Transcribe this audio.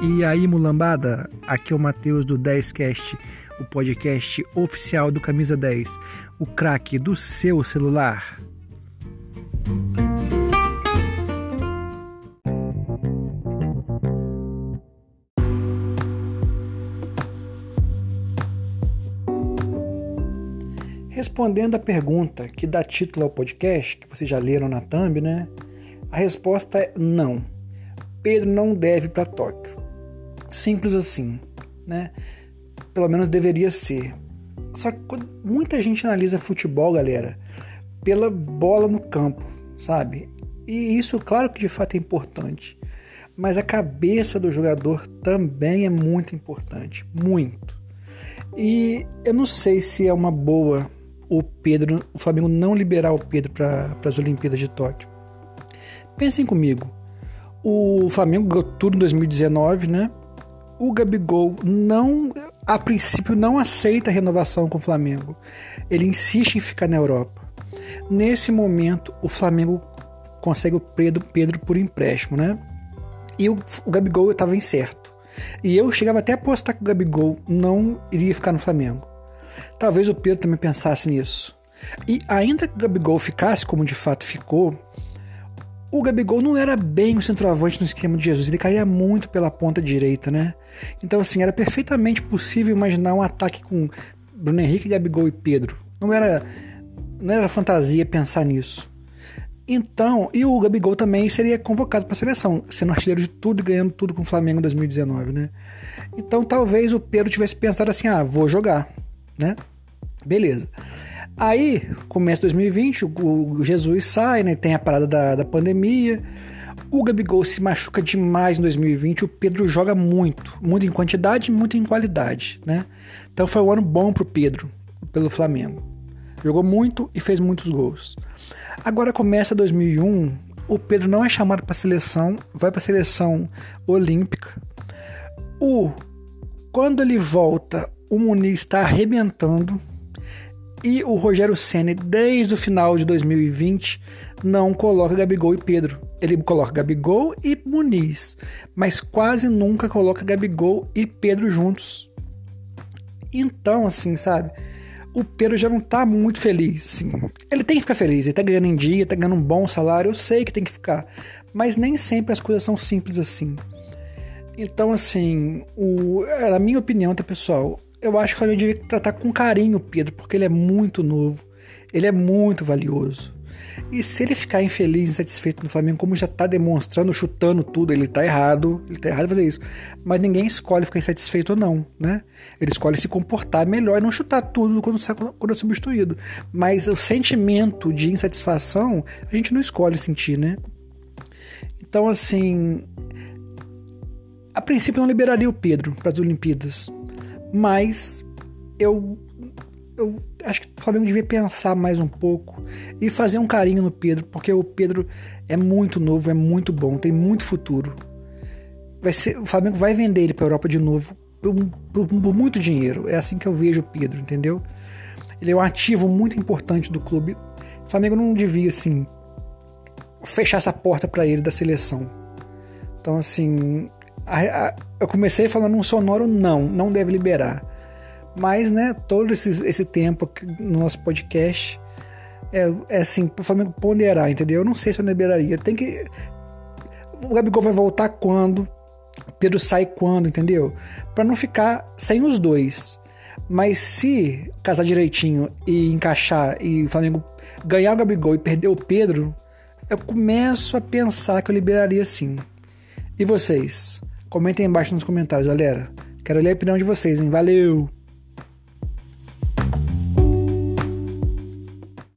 E aí, mulambada? Aqui é o Matheus do 10cast, o podcast oficial do Camisa 10, o craque do seu celular. Respondendo a pergunta que dá título ao podcast, que vocês já leram na thumb, né? A resposta é não. Pedro não deve para Tóquio. Simples assim, né? Pelo menos deveria ser. Só que muita gente analisa futebol, galera, pela bola no campo, sabe? E isso, claro que de fato é importante. Mas a cabeça do jogador também é muito importante. Muito. E eu não sei se é uma boa o Pedro, o Flamengo não liberar o Pedro para as Olimpíadas de Tóquio. Pensem comigo. O Flamengo ganhou tudo em 2019, né? O Gabigol não, a princípio, não aceita a renovação com o Flamengo. Ele insiste em ficar na Europa. Nesse momento, o Flamengo consegue o Pedro, Pedro por empréstimo, né? E o, o Gabigol estava incerto. E eu chegava até a apostar que o Gabigol não iria ficar no Flamengo. Talvez o Pedro também pensasse nisso. E ainda que o Gabigol ficasse como de fato ficou, o Gabigol não era bem o centroavante no esquema de Jesus, ele caía muito pela ponta direita, né? Então, assim, era perfeitamente possível imaginar um ataque com Bruno Henrique, Gabigol e Pedro. Não era, não era fantasia pensar nisso. Então, e o Gabigol também seria convocado para a seleção, sendo artilheiro de tudo e ganhando tudo com o Flamengo em 2019, né? Então, talvez o Pedro tivesse pensado assim: ah, vou jogar né? Beleza. Aí, começa 2020, o Jesus sai, né? Tem a parada da, da pandemia. O Gabigol se machuca demais em 2020. O Pedro joga muito, muito em quantidade muito em qualidade, né? Então foi um ano bom pro Pedro, pelo Flamengo. Jogou muito e fez muitos gols. Agora começa 2001, o Pedro não é chamado para seleção, vai para seleção olímpica. O quando ele volta, o Muniz está arrebentando e o Rogério Senna, desde o final de 2020, não coloca Gabigol e Pedro. Ele coloca Gabigol e Muniz, mas quase nunca coloca Gabigol e Pedro juntos. Então, assim, sabe? O Pedro já não tá muito feliz. Assim. Ele tem que ficar feliz, ele tá ganhando em dia, tá ganhando um bom salário, eu sei que tem que ficar. Mas nem sempre as coisas são simples assim. Então, assim, o, é, na minha opinião, tá, pessoal? Eu acho que Flamengo devia tratar com carinho o Pedro, porque ele é muito novo, ele é muito valioso. E se ele ficar infeliz, insatisfeito no Flamengo, como já tá demonstrando, chutando tudo, ele tá errado, ele tá errado em fazer isso. Mas ninguém escolhe ficar insatisfeito ou não, né? Ele escolhe se comportar melhor e não chutar tudo quando, quando é substituído. Mas o sentimento de insatisfação, a gente não escolhe sentir, né? Então, assim, a princípio não liberaria o Pedro para as Olimpíadas, mas eu, eu acho que o Flamengo devia pensar mais um pouco e fazer um carinho no Pedro, porque o Pedro é muito novo, é muito bom, tem muito futuro. Vai ser, o Flamengo vai vender ele para a Europa de novo por, por, por muito dinheiro. É assim que eu vejo o Pedro, entendeu? Ele é um ativo muito importante do clube. O Flamengo não devia assim fechar essa porta para ele da seleção. Então assim, a, a, eu comecei falando um sonoro não, não deve liberar. Mas, né, todo esse, esse tempo no nosso podcast é, é assim, o Flamengo ponderar, entendeu? Eu não sei se eu liberaria. Tem que. O Gabigol vai voltar quando? Pedro sai quando, entendeu? Para não ficar sem os dois. Mas se casar direitinho e encaixar e o Flamengo ganhar o Gabigol e perder o Pedro, eu começo a pensar que eu liberaria sim. E vocês? Comentem embaixo nos comentários, galera. Quero ler a opinião de vocês, hein? Valeu!